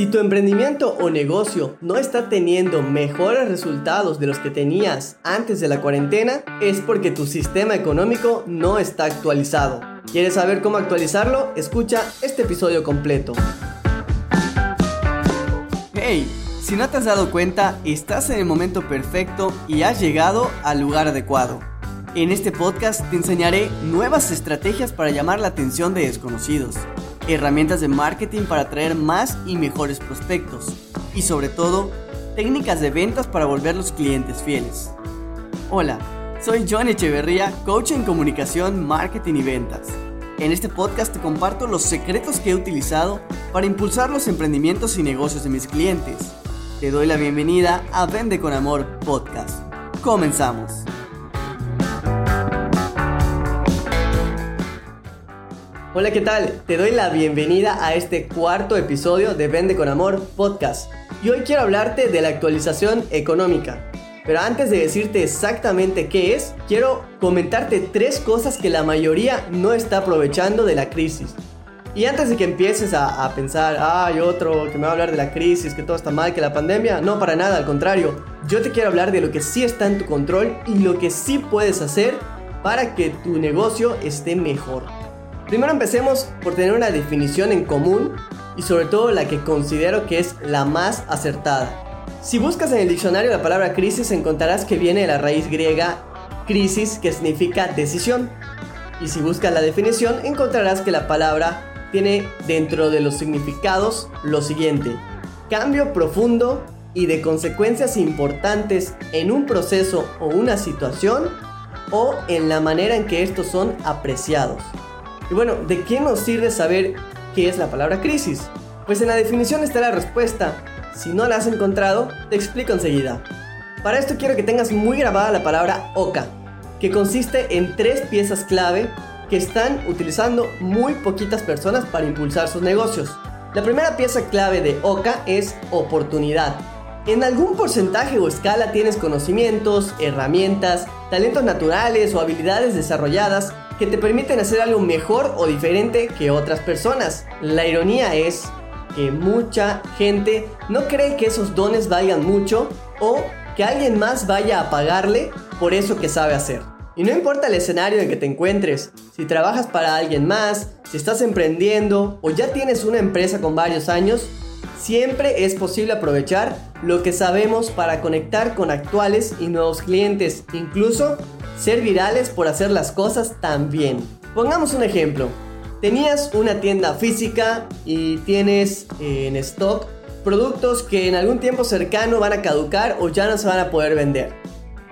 Si tu emprendimiento o negocio no está teniendo mejores resultados de los que tenías antes de la cuarentena, es porque tu sistema económico no está actualizado. ¿Quieres saber cómo actualizarlo? Escucha este episodio completo. Hey, si no te has dado cuenta, estás en el momento perfecto y has llegado al lugar adecuado. En este podcast te enseñaré nuevas estrategias para llamar la atención de desconocidos herramientas de marketing para atraer más y mejores prospectos y sobre todo técnicas de ventas para volver los clientes fieles. Hola, soy John Echeverría, coach en comunicación, marketing y ventas. En este podcast te comparto los secretos que he utilizado para impulsar los emprendimientos y negocios de mis clientes. Te doy la bienvenida a Vende con Amor Podcast. Comenzamos. Hola, ¿qué tal? Te doy la bienvenida a este cuarto episodio de Vende con Amor podcast. Y hoy quiero hablarte de la actualización económica. Pero antes de decirte exactamente qué es, quiero comentarte tres cosas que la mayoría no está aprovechando de la crisis. Y antes de que empieces a, pensar, hay otro que me va a hablar de la crisis, que todo está mal, que la pandemia, no, para nada, al contrario. Yo te quiero hablar de lo que sí está en tu control y lo que sí puedes hacer para que tu negocio esté mejor. Primero empecemos por tener una definición en común y sobre todo la que considero que es la más acertada. Si buscas en el diccionario la palabra crisis encontrarás que viene de la raíz griega crisis que significa decisión. Y si buscas la definición encontrarás que la palabra tiene dentro de los significados lo siguiente. Cambio profundo y de consecuencias importantes en un proceso o una situación o en la manera en que estos son apreciados. Y bueno, ¿de qué nos sirve saber qué es la palabra crisis? Pues en la definición está la respuesta. Si no la has encontrado, te explico enseguida. Para esto quiero que tengas muy grabada la palabra OCA, que consiste en tres piezas clave que están utilizando muy poquitas personas para impulsar sus negocios. La primera pieza clave de OCA es oportunidad. En algún porcentaje o escala tienes conocimientos, herramientas, talentos naturales o habilidades desarrolladas que te permiten hacer algo mejor o diferente que otras personas. La ironía es que mucha gente no cree que esos dones valgan mucho o que alguien más vaya a pagarle por eso que sabe hacer. Y no importa el escenario en que te encuentres, si trabajas para alguien más, si estás emprendiendo o ya tienes una empresa con varios años, siempre es posible aprovechar lo que sabemos para conectar con actuales y nuevos clientes, incluso ser virales por hacer las cosas tan bien. Pongamos un ejemplo. Tenías una tienda física y tienes en stock productos que en algún tiempo cercano van a caducar o ya no se van a poder vender.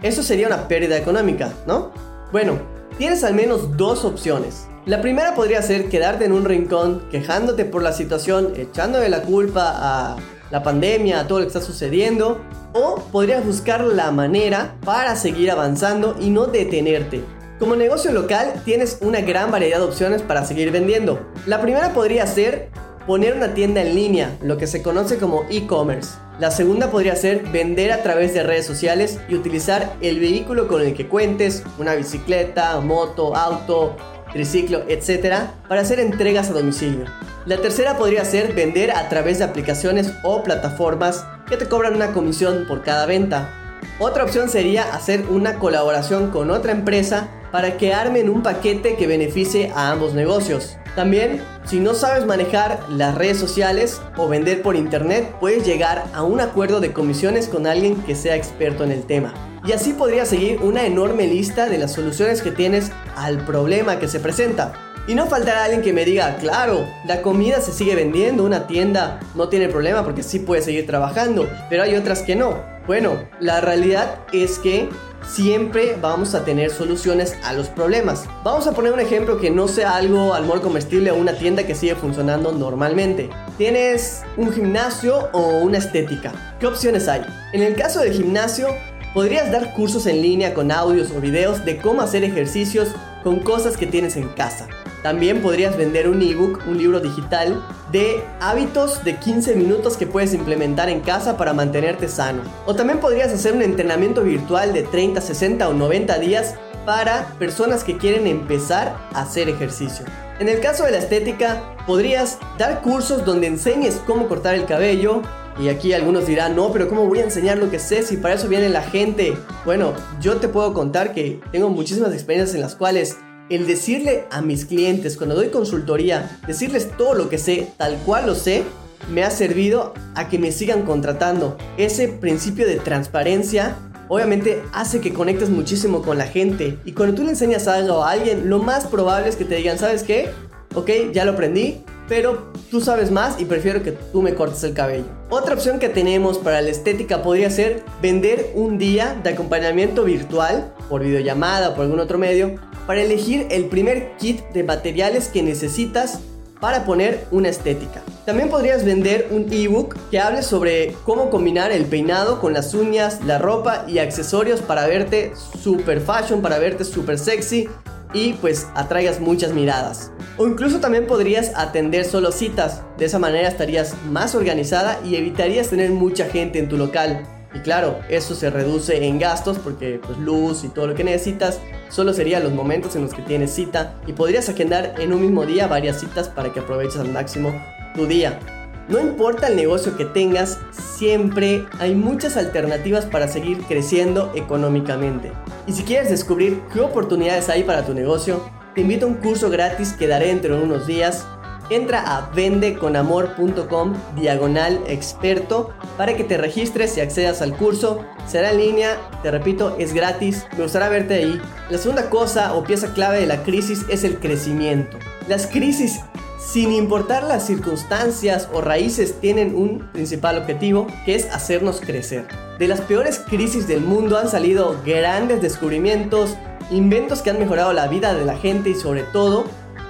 Eso sería una pérdida económica, ¿no? Bueno, tienes al menos dos opciones. La primera podría ser quedarte en un rincón quejándote por la situación, echándole la culpa a la pandemia, todo lo que está sucediendo, o podrías buscar la manera para seguir avanzando y no detenerte. Como negocio local tienes una gran variedad de opciones para seguir vendiendo. La primera podría ser poner una tienda en línea, lo que se conoce como e-commerce. La segunda podría ser vender a través de redes sociales y utilizar el vehículo con el que cuentes, una bicicleta, moto, auto, triciclo, etc., para hacer entregas a domicilio. La tercera podría ser vender a través de aplicaciones o plataformas que te cobran una comisión por cada venta. Otra opción sería hacer una colaboración con otra empresa para que armen un paquete que beneficie a ambos negocios. También, si no sabes manejar las redes sociales o vender por internet, puedes llegar a un acuerdo de comisiones con alguien que sea experto en el tema. Y así podría seguir una enorme lista de las soluciones que tienes al problema que se presenta. Y no faltará alguien que me diga, claro, la comida se sigue vendiendo, una tienda no tiene problema porque sí puede seguir trabajando, pero hay otras que no. Bueno, la realidad es que siempre vamos a tener soluciones a los problemas. Vamos a poner un ejemplo que no sea algo al comestible o una tienda que sigue funcionando normalmente. Tienes un gimnasio o una estética. ¿Qué opciones hay? En el caso del gimnasio, podrías dar cursos en línea con audios o videos de cómo hacer ejercicios con cosas que tienes en casa. También podrías vender un ebook, un libro digital de hábitos de 15 minutos que puedes implementar en casa para mantenerte sano. O también podrías hacer un entrenamiento virtual de 30, 60 o 90 días para personas que quieren empezar a hacer ejercicio. En el caso de la estética, podrías dar cursos donde enseñes cómo cortar el cabello, y aquí algunos dirán, no, pero ¿cómo voy a enseñar lo que sé si para eso viene la gente? Bueno, yo te puedo contar que tengo muchísimas experiencias en las cuales el decirle a mis clientes cuando doy consultoría, decirles todo lo que sé, tal cual lo sé, me ha servido a que me sigan contratando. Ese principio de transparencia obviamente hace que conectes muchísimo con la gente. Y cuando tú le enseñas algo a alguien, lo más probable es que te digan, ¿sabes qué? Ok, ya lo aprendí, pero tú sabes más y prefiero que tú me cortes el cabello. Otra opción que tenemos para la estética podría ser vender un día de acompañamiento virtual por videollamada o por algún otro medio para elegir el primer kit de materiales que necesitas para poner una estética. También podrías vender un ebook que hable sobre cómo combinar el peinado con las uñas, la ropa y accesorios para verte super fashion, para verte super sexy y pues atraigas muchas miradas. O incluso también podrías atender solo citas. De esa manera estarías más organizada y evitarías tener mucha gente en tu local. Y claro, eso se reduce en gastos porque pues luz y todo lo que necesitas solo serían los momentos en los que tienes cita y podrías agendar en un mismo día varias citas para que aproveches al máximo tu día. No importa el negocio que tengas, siempre hay muchas alternativas para seguir creciendo económicamente. Y si quieres descubrir qué oportunidades hay para tu negocio, te invito a un curso gratis que daré dentro de unos días. Entra a vendeconamor.com diagonal experto para que te registres y accedas al curso. Será en línea, te repito, es gratis. Me gustará verte ahí. La segunda cosa o pieza clave de la crisis es el crecimiento. Las crisis sin importar las circunstancias o raíces, tienen un principal objetivo, que es hacernos crecer. De las peores crisis del mundo han salido grandes descubrimientos, inventos que han mejorado la vida de la gente y sobre todo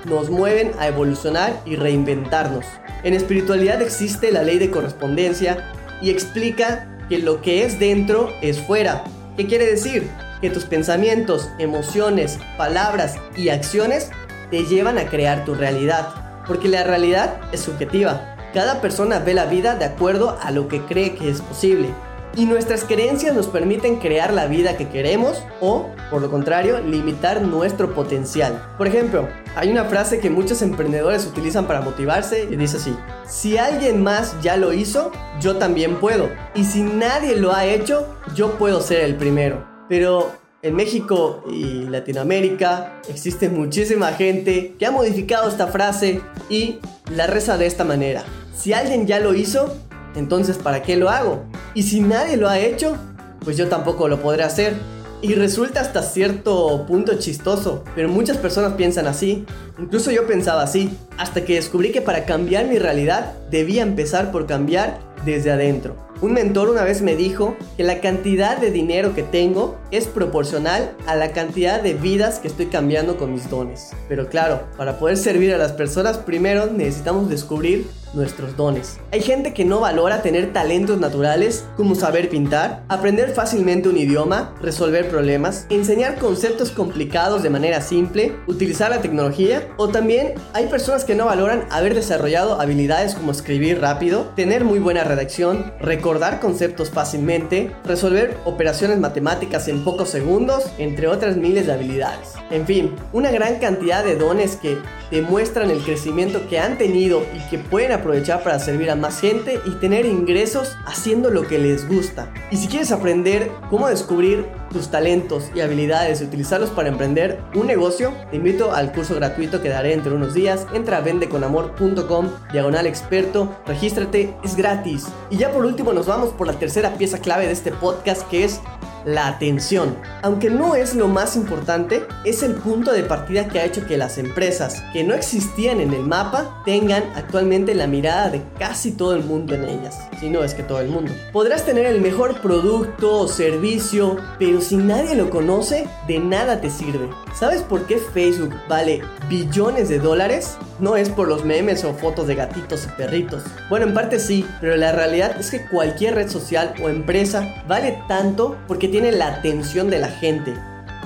nos mueven a evolucionar y reinventarnos. En espiritualidad existe la ley de correspondencia y explica que lo que es dentro es fuera. ¿Qué quiere decir? Que tus pensamientos, emociones, palabras y acciones te llevan a crear tu realidad porque la realidad es subjetiva. Cada persona ve la vida de acuerdo a lo que cree que es posible. Y nuestras creencias nos permiten crear la vida que queremos o, por lo contrario, limitar nuestro potencial. Por ejemplo, hay una frase que muchos emprendedores utilizan para motivarse y dice así, si alguien más ya lo hizo, yo también puedo. Y si nadie lo ha hecho, yo puedo ser el primero. Pero en México y Latinoamérica existe muchísima gente que ha modificado esta frase y la reza de esta manera. Si alguien ya lo hizo, entonces ¿para qué lo hago? Y si nadie lo ha hecho, pues yo tampoco lo podré hacer. Y resulta hasta cierto punto chistoso, pero muchas personas piensan así. Incluso yo pensaba así, hasta que descubrí que para cambiar mi realidad debía empezar por cambiar desde adentro. Un mentor una vez me dijo que la cantidad de dinero que tengo es proporcional a la cantidad de vidas que estoy cambiando con mis dones. Pero claro, para poder servir a las personas primero necesitamos descubrir nuestros dones. Hay gente que no valora tener talentos naturales como saber pintar, aprender fácilmente un idioma, resolver problemas, enseñar conceptos complicados de manera simple, utilizar la tecnología o también hay personas que no valoran haber desarrollado habilidades como escribir rápido, tener muy buena redacción, recordar conceptos fácilmente, resolver operaciones matemáticas en pocos segundos, entre otras miles de habilidades. En fin, una gran cantidad de dones que demuestran el crecimiento que han tenido y que pueden aprovechar para servir a más gente y tener ingresos haciendo lo que les gusta. Y si quieres aprender cómo descubrir tus talentos y habilidades y utilizarlos para emprender un negocio, te invito al curso gratuito que daré entre unos días. Entra a vendeconamor.com, diagonal experto, regístrate, es gratis. Y ya por último nos vamos por la tercera pieza clave de este podcast que es la atención. Aunque no es lo más importante, es el punto de partida que ha hecho que las empresas que no existían en el mapa tengan actualmente la mirada de casi todo el mundo en ellas. Si no es que todo el mundo. Podrás tener el mejor producto o servicio, pero si nadie lo conoce, de nada te sirve. ¿Sabes por qué Facebook vale billones de dólares? No es por los memes o fotos de gatitos y perritos. Bueno, en parte sí, pero la realidad es que cualquier red social o empresa vale tanto porque tiene la atención de la gente.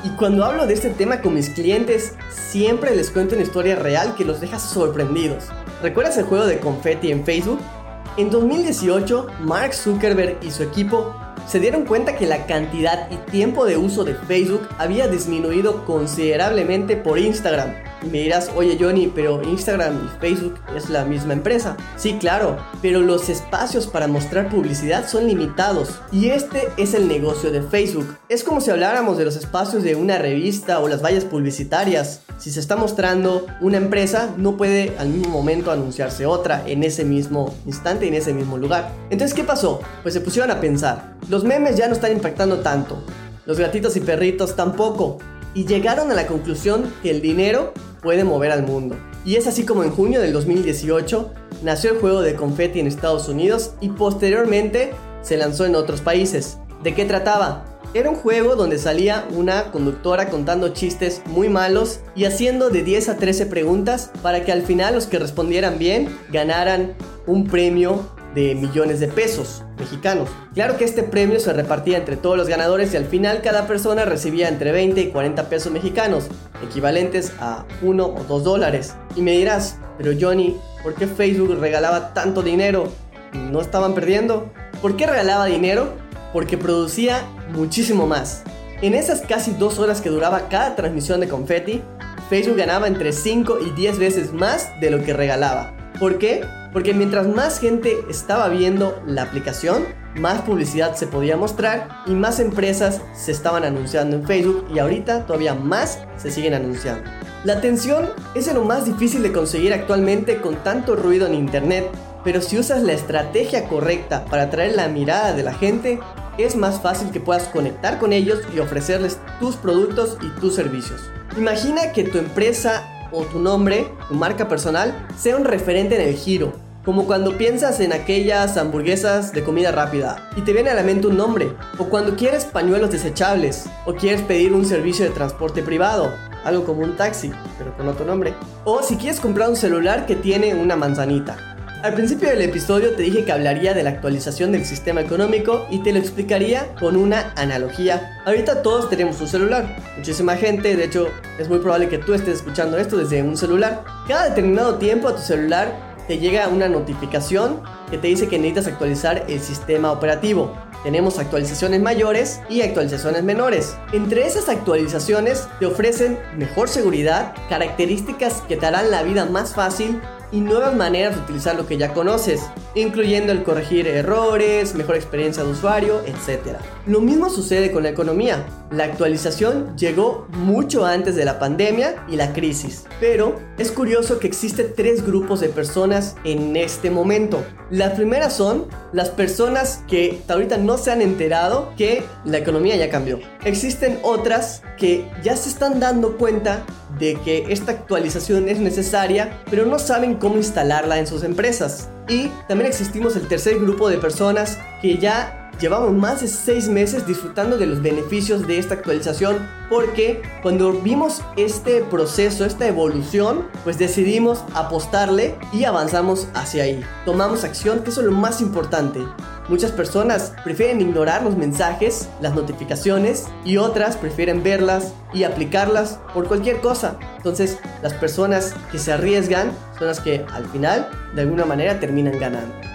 Y cuando hablo de este tema con mis clientes, siempre les cuento una historia real que los deja sorprendidos. ¿Recuerdas el juego de confetti en Facebook? En 2018, Mark Zuckerberg y su equipo se dieron cuenta que la cantidad y tiempo de uso de Facebook había disminuido considerablemente por Instagram. Me dirás, oye Johnny, pero Instagram y Facebook es la misma empresa. Sí, claro, pero los espacios para mostrar publicidad son limitados. Y este es el negocio de Facebook. Es como si habláramos de los espacios de una revista o las vallas publicitarias. Si se está mostrando una empresa, no puede al mismo momento anunciarse otra en ese mismo instante, en ese mismo lugar. Entonces, ¿qué pasó? Pues se pusieron a pensar. Los memes ya no están impactando tanto. Los gatitos y perritos tampoco. Y llegaron a la conclusión que el dinero puede mover al mundo. Y es así como en junio del 2018 nació el juego de confeti en Estados Unidos y posteriormente se lanzó en otros países. ¿De qué trataba? Era un juego donde salía una conductora contando chistes muy malos y haciendo de 10 a 13 preguntas para que al final los que respondieran bien ganaran un premio de millones de pesos mexicanos. Claro que este premio se repartía entre todos los ganadores y al final cada persona recibía entre 20 y 40 pesos mexicanos, equivalentes a 1 o 2 dólares. Y me dirás, pero Johnny, ¿por qué Facebook regalaba tanto dinero? ¿No estaban perdiendo? ¿Por qué regalaba dinero? porque producía muchísimo más. En esas casi dos horas que duraba cada transmisión de confetti, Facebook ganaba entre 5 y 10 veces más de lo que regalaba. ¿Por qué? Porque mientras más gente estaba viendo la aplicación, más publicidad se podía mostrar y más empresas se estaban anunciando en Facebook y ahorita todavía más se siguen anunciando. La atención es lo más difícil de conseguir actualmente con tanto ruido en Internet, pero si usas la estrategia correcta para atraer la mirada de la gente, es más fácil que puedas conectar con ellos y ofrecerles tus productos y tus servicios. Imagina que tu empresa o tu nombre, tu marca personal, sea un referente en el giro. Como cuando piensas en aquellas hamburguesas de comida rápida y te viene a la mente un nombre. O cuando quieres pañuelos desechables. O quieres pedir un servicio de transporte privado. Algo como un taxi, pero con otro nombre. O si quieres comprar un celular que tiene una manzanita. Al principio del episodio te dije que hablaría de la actualización del sistema económico y te lo explicaría con una analogía. Ahorita todos tenemos un celular, muchísima gente, de hecho es muy probable que tú estés escuchando esto desde un celular. Cada determinado tiempo a tu celular te llega una notificación que te dice que necesitas actualizar el sistema operativo. Tenemos actualizaciones mayores y actualizaciones menores. Entre esas actualizaciones te ofrecen mejor seguridad, características que te harán la vida más fácil y nuevas maneras de utilizar lo que ya conoces, incluyendo el corregir errores, mejor experiencia de usuario, etc. Lo mismo sucede con la economía. La actualización llegó mucho antes de la pandemia y la crisis, pero es curioso que existen tres grupos de personas en este momento. Las primeras son las personas que ahorita no se han enterado que la economía ya cambió. Existen otras que ya se están dando cuenta de que esta actualización es necesaria, pero no saben cómo instalarla en sus empresas. Y también existimos el tercer grupo de personas que ya llevamos más de seis meses disfrutando de los beneficios de esta actualización porque cuando vimos este proceso, esta evolución, pues decidimos apostarle y avanzamos hacia ahí. Tomamos acción, que eso es lo más importante. Muchas personas prefieren ignorar los mensajes, las notificaciones y otras prefieren verlas y aplicarlas por cualquier cosa. Entonces, las personas que se arriesgan son las que al final de alguna manera terminan ganando.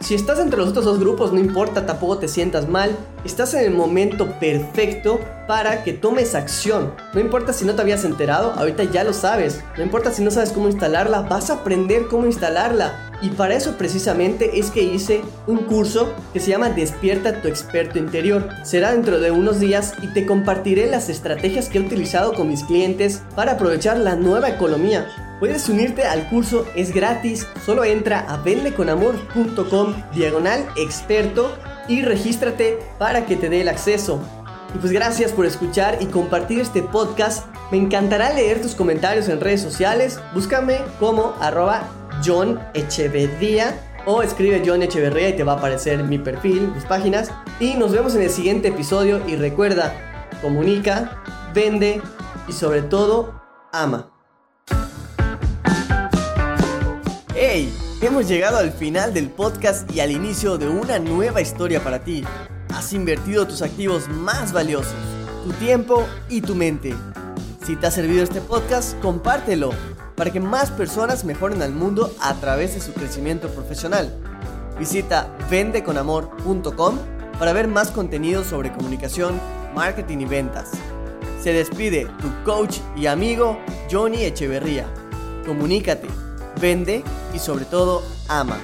Si estás entre los otros dos grupos, no importa, tampoco te sientas mal. Estás en el momento perfecto para que tomes acción. No importa si no te habías enterado, ahorita ya lo sabes. No importa si no sabes cómo instalarla, vas a aprender cómo instalarla. Y para eso precisamente es que hice un curso que se llama Despierta tu experto interior. Será dentro de unos días y te compartiré las estrategias que he utilizado con mis clientes para aprovechar la nueva economía. Puedes unirte al curso, es gratis, solo entra a vendeconamor.com diagonal experto y regístrate para que te dé el acceso. Y pues gracias por escuchar y compartir este podcast. Me encantará leer tus comentarios en redes sociales. Búscame como arroba John Echeverría o escribe John Echeverría y te va a aparecer mi perfil, mis páginas. Y nos vemos en el siguiente episodio y recuerda, comunica, vende y sobre todo, ama. ¡Hey! Hemos llegado al final del podcast y al inicio de una nueva historia para ti. Has invertido tus activos más valiosos, tu tiempo y tu mente. Si te ha servido este podcast, compártelo para que más personas mejoren al mundo a través de su crecimiento profesional. Visita vendeconamor.com para ver más contenido sobre comunicación, marketing y ventas. Se despide tu coach y amigo Johnny Echeverría. Comunícate, vende y sobre todo ama.